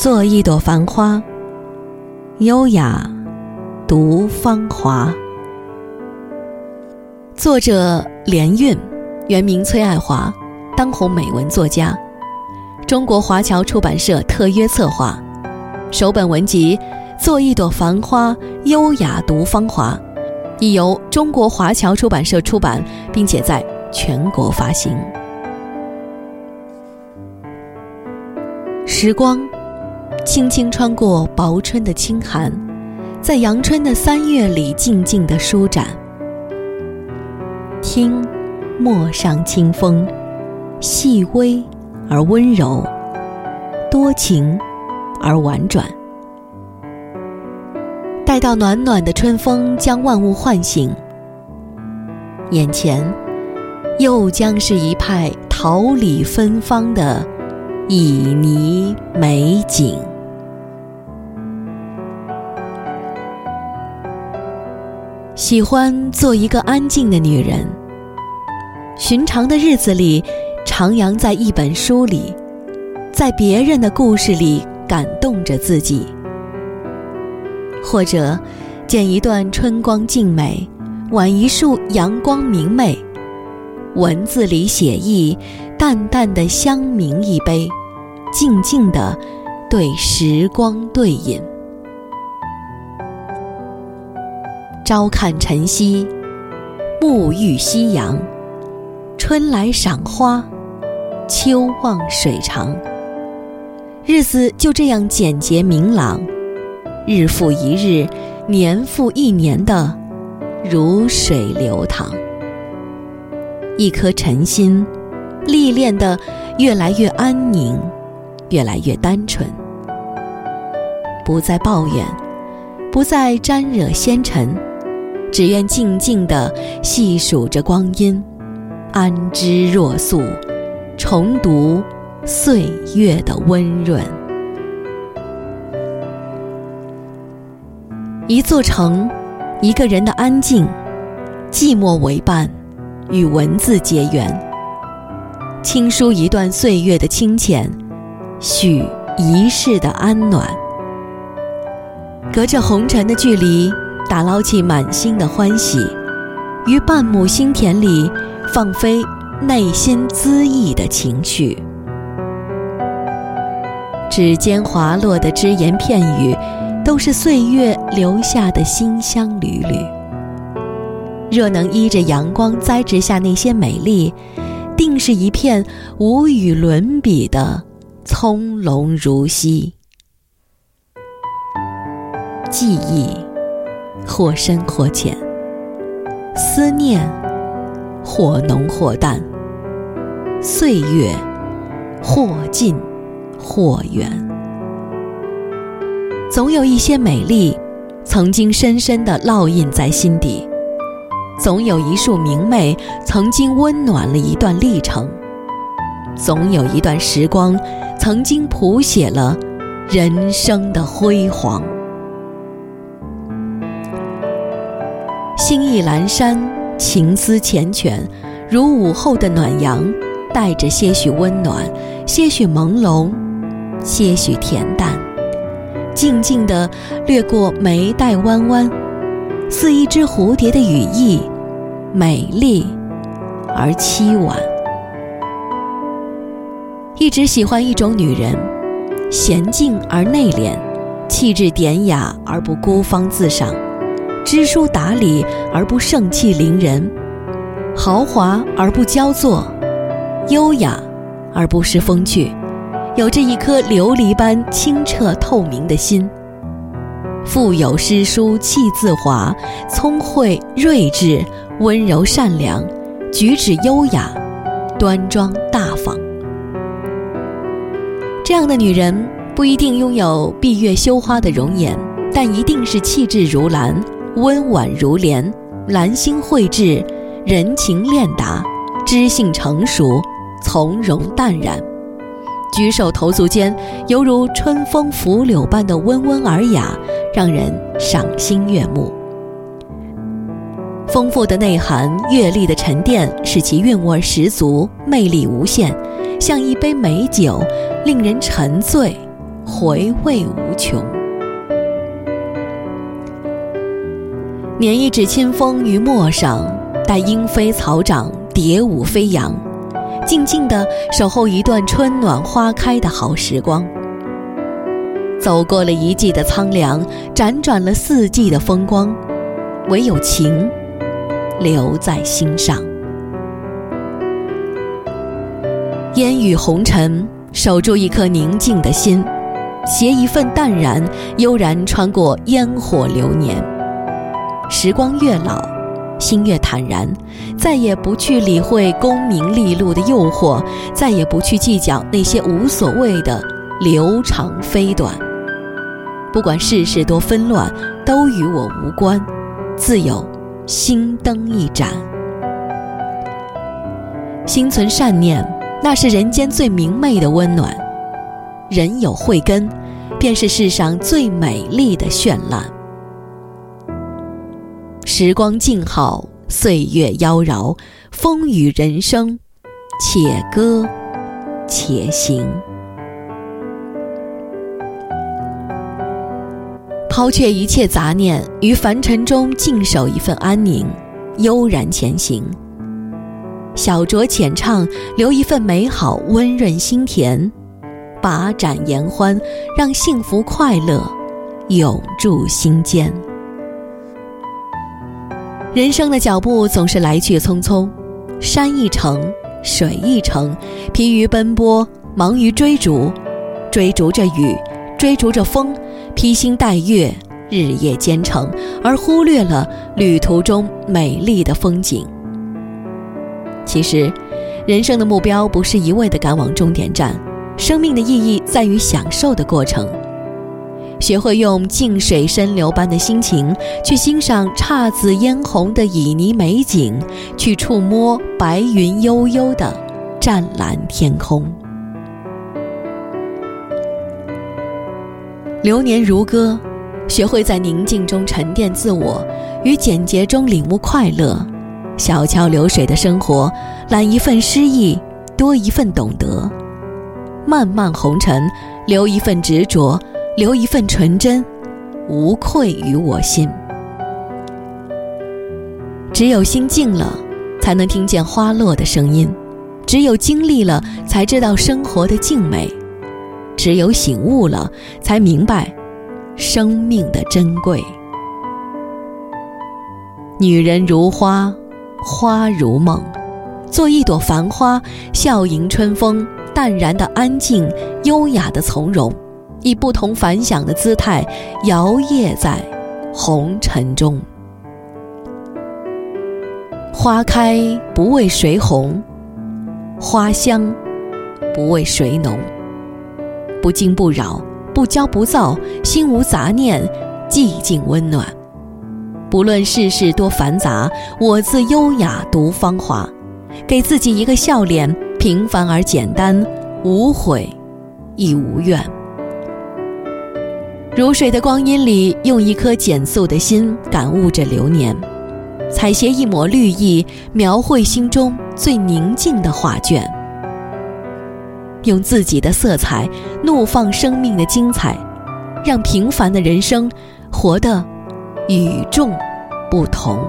做一朵繁花，优雅读芳华。作者连韵，原名崔爱华，当红美文作家，中国华侨出版社特约策划。首本文集《做一朵繁花，优雅读芳华》，已由中国华侨出版社出版，并且在全国发行。时光。轻轻穿过薄春的清寒，在阳春的三月里静静的舒展。听，陌上清风，细微而温柔，多情而婉转。待到暖暖的春风将万物唤醒，眼前又将是一派桃李芬芳的旖旎美景。喜欢做一个安静的女人。寻常的日子里，徜徉在一本书里，在别人的故事里感动着自己。或者，见一段春光静美，挽一束阳光明媚，文字里写意，淡淡的香茗一杯，静静的对时光对饮。朝看晨曦，暮遇夕阳，春来赏花，秋望水长。日子就这样简洁明朗，日复一日，年复一年的如水流淌。一颗晨心，历练的越来越安宁，越来越单纯，不再抱怨，不再沾惹纤尘。只愿静静地细数着光阴，安之若素，重读岁月的温润。一座城，一个人的安静，寂寞为伴，与文字结缘。轻书一段岁月的清浅，许一世的安暖。隔着红尘的距离。打捞起满心的欢喜，于半亩心田里放飞内心恣意的情绪。指尖滑落的只言片语，都是岁月留下的馨香缕缕。若能依着阳光栽植下那些美丽，定是一片无与伦比的葱茏如昔。记忆。或深或浅，思念或浓或淡，岁月或近或远，总有一些美丽曾经深深的烙印在心底，总有一束明媚曾经温暖了一段历程，总有一段时光曾经谱写了人生的辉煌。心意阑珊，情思缱绻，如午后的暖阳，带着些许温暖，些许朦胧，些许恬淡，静静地掠过眉黛弯弯，似一只蝴蝶的羽翼，美丽而凄婉。一直喜欢一种女人，娴静而内敛，气质典雅而不孤芳自赏。知书达理而不盛气凌人，豪华而不骄作，优雅而不失风趣，有着一颗琉璃般清澈透明的心。腹有诗书气自华，聪慧睿智，温柔善良，举止优雅，端庄大。这样的女人不一定拥有闭月羞花的容颜，但一定是气质如兰。温婉如莲，兰心蕙质，人情练达，知性成熟，从容淡然，举手投足间犹如春风拂柳般的温文尔雅，让人赏心悦目。丰富的内涵、阅历的沉淀，使其韵味十足，魅力无限，像一杯美酒，令人沉醉，回味无穷。捻一指清风于陌上，待莺飞草长，蝶舞飞扬，静静地守候一段春暖花开的好时光。走过了一季的苍凉，辗转了四季的风光，唯有情留在心上。烟雨红尘，守住一颗宁静的心，携一份淡然，悠然穿过烟火流年。时光越老，心越坦然，再也不去理会功名利禄的诱惑，再也不去计较那些无所谓的流长飞短。不管世事多纷乱，都与我无关，自有心灯一盏。心存善念。那是人间最明媚的温暖，人有慧根，便是世上最美丽的绚烂。时光静好，岁月妖娆，风雨人生，且歌且行。抛却一切杂念，于凡尘中静守一份安宁，悠然前行。小酌浅唱，留一份美好温润心田，把盏言欢，让幸福快乐永驻心间。人生的脚步总是来去匆匆，山一程，水一程，疲于奔波，忙于追逐，追逐着雨，追逐着风，披星戴月，日夜兼程，而忽略了旅途中美丽的风景。其实，人生的目标不是一味的赶往终点站，生命的意义在于享受的过程。学会用静水深流般的心情去欣赏姹紫嫣红的旖旎美景，去触摸白云悠悠的湛蓝天空。流年如歌，学会在宁静中沉淀自我，于简洁中领悟快乐。小桥流水的生活，揽一份诗意，多一份懂得；漫漫红尘，留一份执着，留一份纯真，无愧于我心。只有心静了，才能听见花落的声音；只有经历了，才知道生活的静美；只有醒悟了，才明白生命的珍贵。女人如花。花如梦，做一朵繁花，笑迎春风，淡然的安静，优雅的从容，以不同凡响的姿态摇曳在红尘中。花开不为谁红，花香不为谁浓，不惊不扰，不骄不躁，心无杂念，寂静温暖。不论世事多繁杂，我自优雅独芳华。给自己一个笑脸，平凡而简单，无悔亦无怨。如水的光阴里，用一颗简素的心感悟着流年，采撷一抹绿意，描绘心中最宁静的画卷。用自己的色彩怒放生命的精彩，让平凡的人生活得。与众不同。